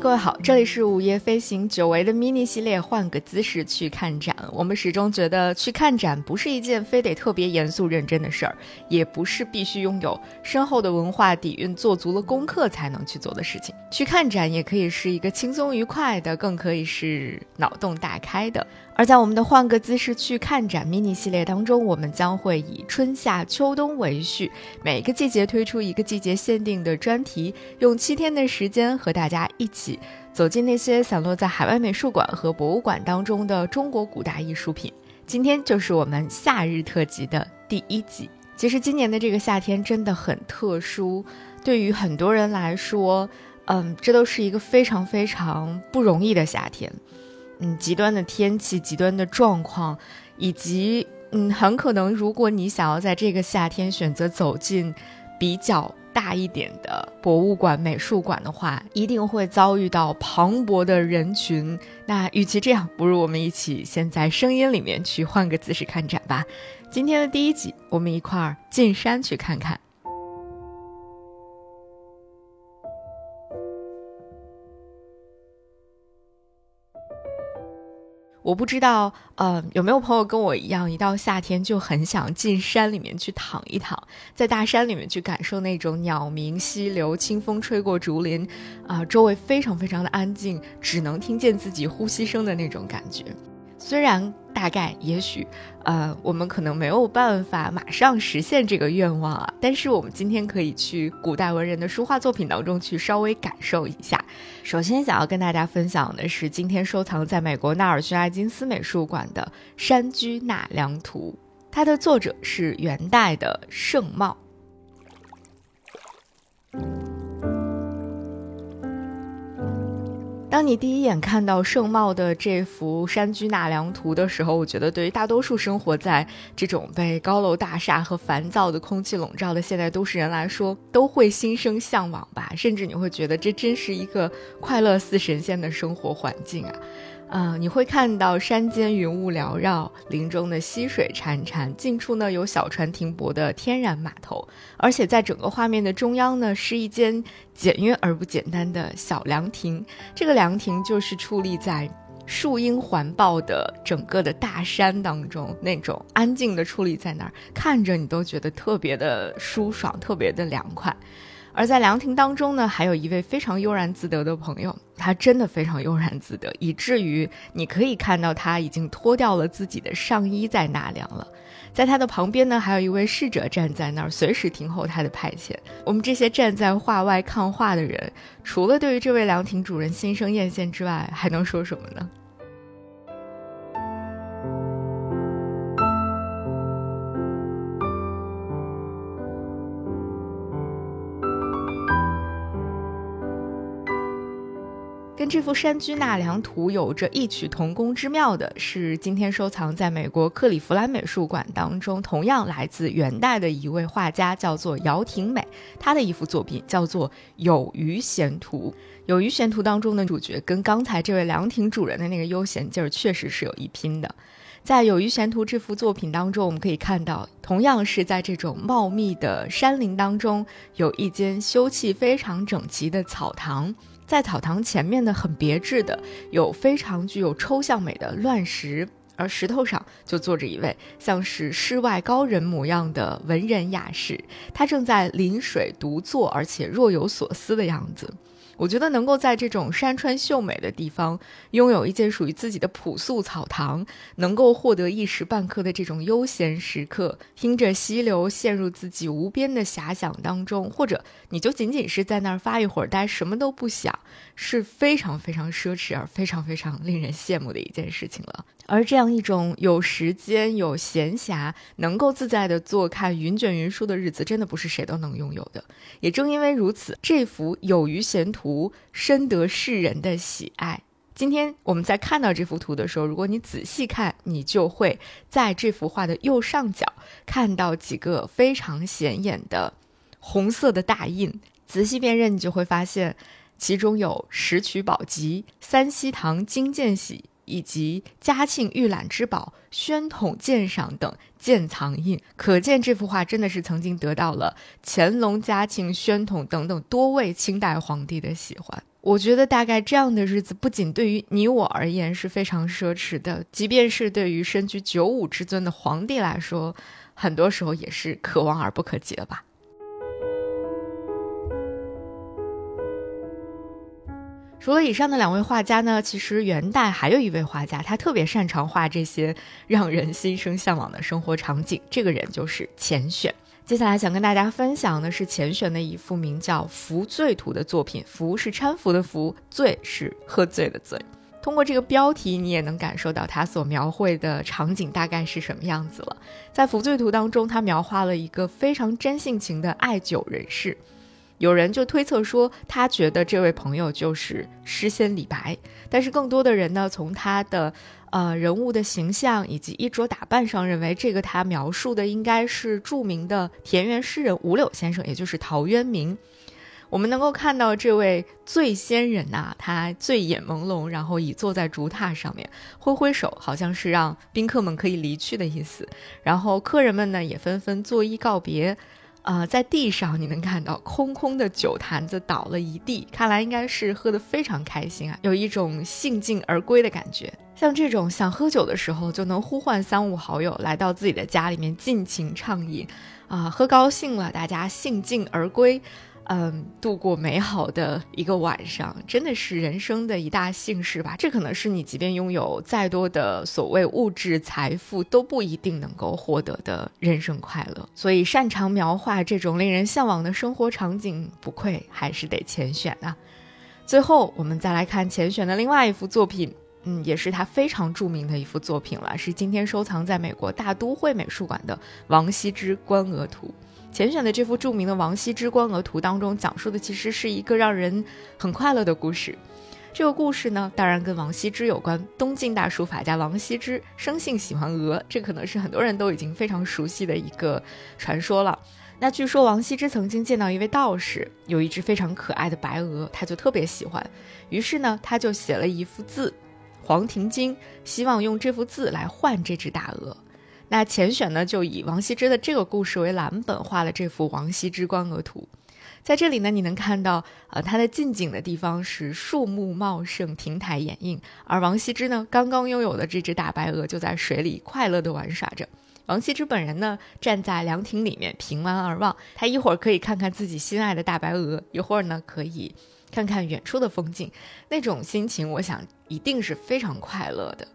各位好，这里是午夜飞行久违的 mini 系列，换个姿势去看展。我们始终觉得去看展不是一件非得特别严肃认真的事儿，也不是必须拥有深厚的文化底蕴、做足了功课才能去做的事情。去看展也可以是一个轻松愉快的，更可以是脑洞大开的。而在我们的换个姿势去看展 mini 系列当中，我们将会以春夏秋冬为序，每个季节推出一个季节限定的专题，用七天的时间和大家一起走进那些散落在海外美术馆和博物馆当中的中国古代艺术品。今天就是我们夏日特辑的第一集。其实今年的这个夏天真的很特殊，对于很多人来说，嗯，这都是一个非常非常不容易的夏天。嗯，极端的天气、极端的状况，以及嗯，很可能如果你想要在这个夏天选择走进比较大一点的博物馆、美术馆的话，一定会遭遇到磅礴的人群。那与其这样，不如我们一起先在声音里面去换个姿势看展吧。今天的第一集，我们一块儿进山去看看。我不知道，呃，有没有朋友跟我一样，一到夏天就很想进山里面去躺一躺，在大山里面去感受那种鸟鸣、溪流、清风吹过竹林，啊，周围非常非常的安静，只能听见自己呼吸声的那种感觉。虽然大概也许，呃，我们可能没有办法马上实现这个愿望啊，但是我们今天可以去古代文人的书画作品当中去稍微感受一下。首先想要跟大家分享的是今天收藏在美国纳尔逊·艾金斯美术馆的《山居纳凉图》，它的作者是元代的盛茂。当你第一眼看到盛茂的这幅《山居纳凉图》的时候，我觉得对于大多数生活在这种被高楼大厦和烦躁的空气笼罩的现代都市人来说，都会心生向往吧。甚至你会觉得这真是一个快乐似神仙的生活环境啊。啊，你会看到山间云雾缭绕，林中的溪水潺潺，近处呢有小船停泊的天然码头，而且在整个画面的中央呢是一间简约而不简单的小凉亭。这个凉亭就是矗立在树荫环抱的整个的大山当中，那种安静的矗立在那儿，看着你都觉得特别的舒爽，特别的凉快。而在凉亭当中呢，还有一位非常悠然自得的朋友，他真的非常悠然自得，以至于你可以看到他已经脱掉了自己的上衣在纳凉了。在他的旁边呢，还有一位侍者站在那儿，随时听候他的派遣。我们这些站在画外看画的人，除了对于这位凉亭主人心生艳羡之外，还能说什么呢？跟这幅《山居纳凉图》有着异曲同工之妙的是，今天收藏在美国克利夫兰美术馆当中，同样来自元代的一位画家，叫做姚廷美。他的一幅作品叫做《有余闲图》。《有余闲图》当中的主角跟刚才这位凉亭主人的那个悠闲劲儿，确实是有一拼的。在《有余闲图》这幅作品当中，我们可以看到，同样是在这种茂密的山林当中，有一间修葺非常整齐的草堂。在草堂前面的很别致的，有非常具有抽象美的乱石，而石头上就坐着一位像是世外高人模样的文人雅士，他正在临水独坐，而且若有所思的样子。我觉得能够在这种山川秀美的地方拥有一间属于自己的朴素草堂，能够获得一时半刻的这种悠闲时刻，听着溪流陷入自己无边的遐想当中，或者你就仅仅是在那儿发一会儿呆，什么都不想，是非常非常奢侈而非常非常令人羡慕的一件事情了。而这样一种有时间、有闲暇、能够自在的坐看云卷云舒的日子，真的不是谁都能拥有的。也正因为如此，这幅有余闲图。图深得世人的喜爱。今天我们在看到这幅图的时候，如果你仔细看，你就会在这幅画的右上角看到几个非常显眼的红色的大印。仔细辨认，你就会发现其中有“石渠宝笈”“三希堂金鉴玺”以及“嘉庆御览之宝”“宣统鉴赏”等鉴藏印。可见这幅画真的是曾经得到了乾隆、嘉庆、宣统等等多位清代皇帝的喜欢。我觉得大概这样的日子，不仅对于你我而言是非常奢侈的，即便是对于身居九五之尊的皇帝来说，很多时候也是可望而不可及了吧。除了以上的两位画家呢，其实元代还有一位画家，他特别擅长画这些让人心生向往的生活场景。这个人就是钱选。接下来想跟大家分享的是钱选的一幅名叫《福醉图》的作品。福是搀扶的福，醉是喝醉的醉。通过这个标题，你也能感受到他所描绘的场景大概是什么样子了。在《福醉图》当中，他描画了一个非常真性情的爱酒人士。有人就推测说，他觉得这位朋友就是诗仙李白，但是更多的人呢，从他的呃人物的形象以及衣着打扮上，认为这个他描述的应该是著名的田园诗人五柳先生，也就是陶渊明。我们能够看到这位醉仙人呐，他醉眼朦胧，然后倚坐在竹榻上面，挥挥手，好像是让宾客们可以离去的意思。然后客人们呢，也纷纷作揖告别。啊，在地上你能看到空空的酒坛子倒了一地，看来应该是喝得非常开心啊，有一种兴尽而归的感觉。像这种想喝酒的时候，就能呼唤三五好友来到自己的家里面尽情畅饮，啊，喝高兴了，大家兴尽而归。嗯，度过美好的一个晚上，真的是人生的一大幸事吧？这可能是你即便拥有再多的所谓物质财富，都不一定能够获得的人生快乐。所以，擅长描画这种令人向往的生活场景，不愧还是得钱选啊。最后，我们再来看钱选的另外一幅作品，嗯，也是他非常著名的一幅作品了，是今天收藏在美国大都会美术馆的王羲之《观鹅图》。前选的这幅著名的《王羲之观鹅图》当中，讲述的其实是一个让人很快乐的故事。这个故事呢，当然跟王羲之有关。东晋大书法家王羲之生性喜欢鹅，这可能是很多人都已经非常熟悉的一个传说了。那据说王羲之曾经见到一位道士，有一只非常可爱的白鹅，他就特别喜欢，于是呢，他就写了一幅字《黄庭经》，希望用这幅字来换这只大鹅。那钱选呢，就以王羲之的这个故事为蓝本，画了这幅《王羲之观鹅图》。在这里呢，你能看到，呃，它的近景的地方是树木茂盛、亭台掩映，而王羲之呢，刚刚拥有的这只大白鹅就在水里快乐地玩耍着。王羲之本人呢，站在凉亭里面凭栏而望，他一会儿可以看看自己心爱的大白鹅，一会儿呢，可以看看远处的风景，那种心情，我想一定是非常快乐的。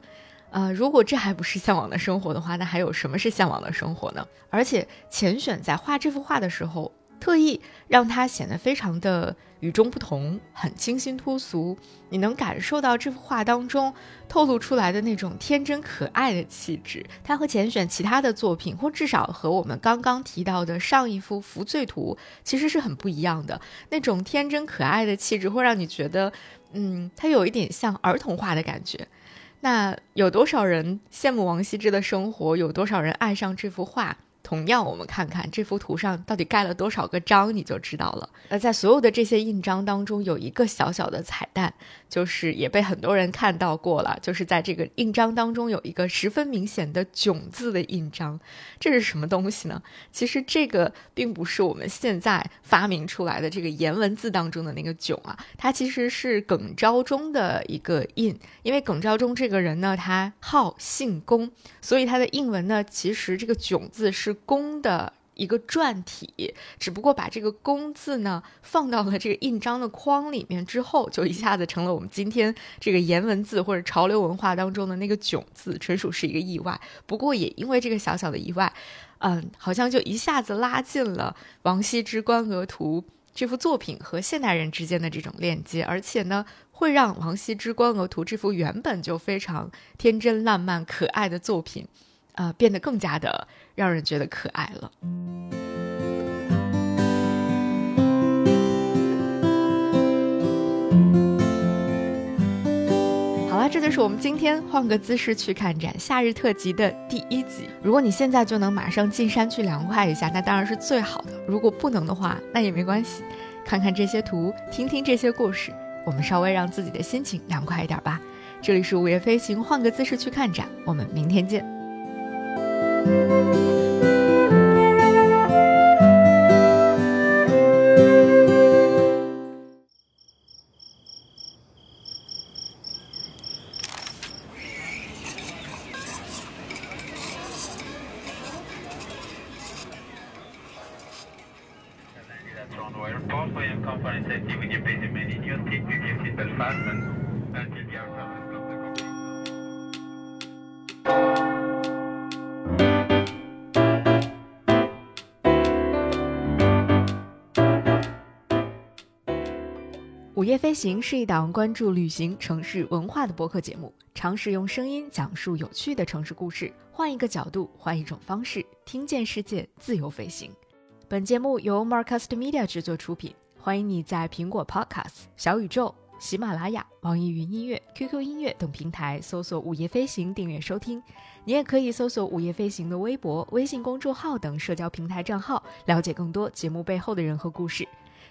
呃，如果这还不是向往的生活的话，那还有什么是向往的生活呢？而且钱选在画这幅画的时候，特意让它显得非常的与众不同，很清新脱俗。你能感受到这幅画当中透露出来的那种天真可爱的气质。它和钱选其他的作品，或至少和我们刚刚提到的上一幅《福醉图》，其实是很不一样的。那种天真可爱的气质，会让你觉得，嗯，它有一点像儿童画的感觉。那有多少人羡慕王羲之的生活？有多少人爱上这幅画？同样，我们看看这幅图上到底盖了多少个章，你就知道了。那在所有的这些印章当中，有一个小小的彩蛋，就是也被很多人看到过了。就是在这个印章当中有一个十分明显的“囧”字的印章，这是什么东西呢？其实这个并不是我们现在发明出来的这个颜文字当中的那个“囧”啊，它其实是耿昭中的一个印。因为耿昭中这个人呢，他号姓龚，所以他的印文呢，其实这个“囧”字是。公的一个篆体，只不过把这个“公”字呢放到了这个印章的框里面之后，就一下子成了我们今天这个颜文字或者潮流文化当中的那个“囧”字，纯属是一个意外。不过也因为这个小小的意外，嗯，好像就一下子拉近了王羲之《观鹅图》这幅作品和现代人之间的这种链接，而且呢，会让王羲之《观鹅图》这幅原本就非常天真烂漫、可爱的作品。啊，变得更加的让人觉得可爱了。好了，这就是我们今天换个姿势去看展夏日特辑的第一集。如果你现在就能马上进山去凉快一下，那当然是最好的。如果不能的话，那也没关系，看看这些图，听听这些故事，我们稍微让自己的心情凉快一点吧。这里是午夜飞行，换个姿势去看展，我们明天见。Música 午夜飞行是一档关注旅行、城市文化的播客节目，尝试用声音讲述有趣的城市故事，换一个角度，换一种方式，听见世界，自由飞行。本节目由 Marcast Media 制作出品，欢迎你在苹果 Podcast、小宇宙、喜马拉雅、网易云音乐、QQ 音乐等平台搜索“午夜飞行”订阅收听。你也可以搜索“午夜飞行”的微博、微信公众号等社交平台账号，了解更多节目背后的人和故事。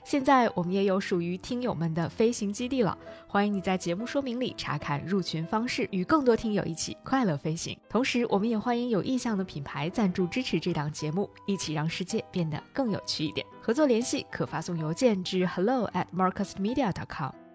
现在我们也有属于听友们的飞行基地了，欢迎你在节目说明里查看入群方式，与更多听友一起快乐飞行。同时，我们也欢迎有意向的品牌赞助支持这档节目，一起让世界变得更有趣一点。合作联系可发送邮件至 hello at marcusmedia.com。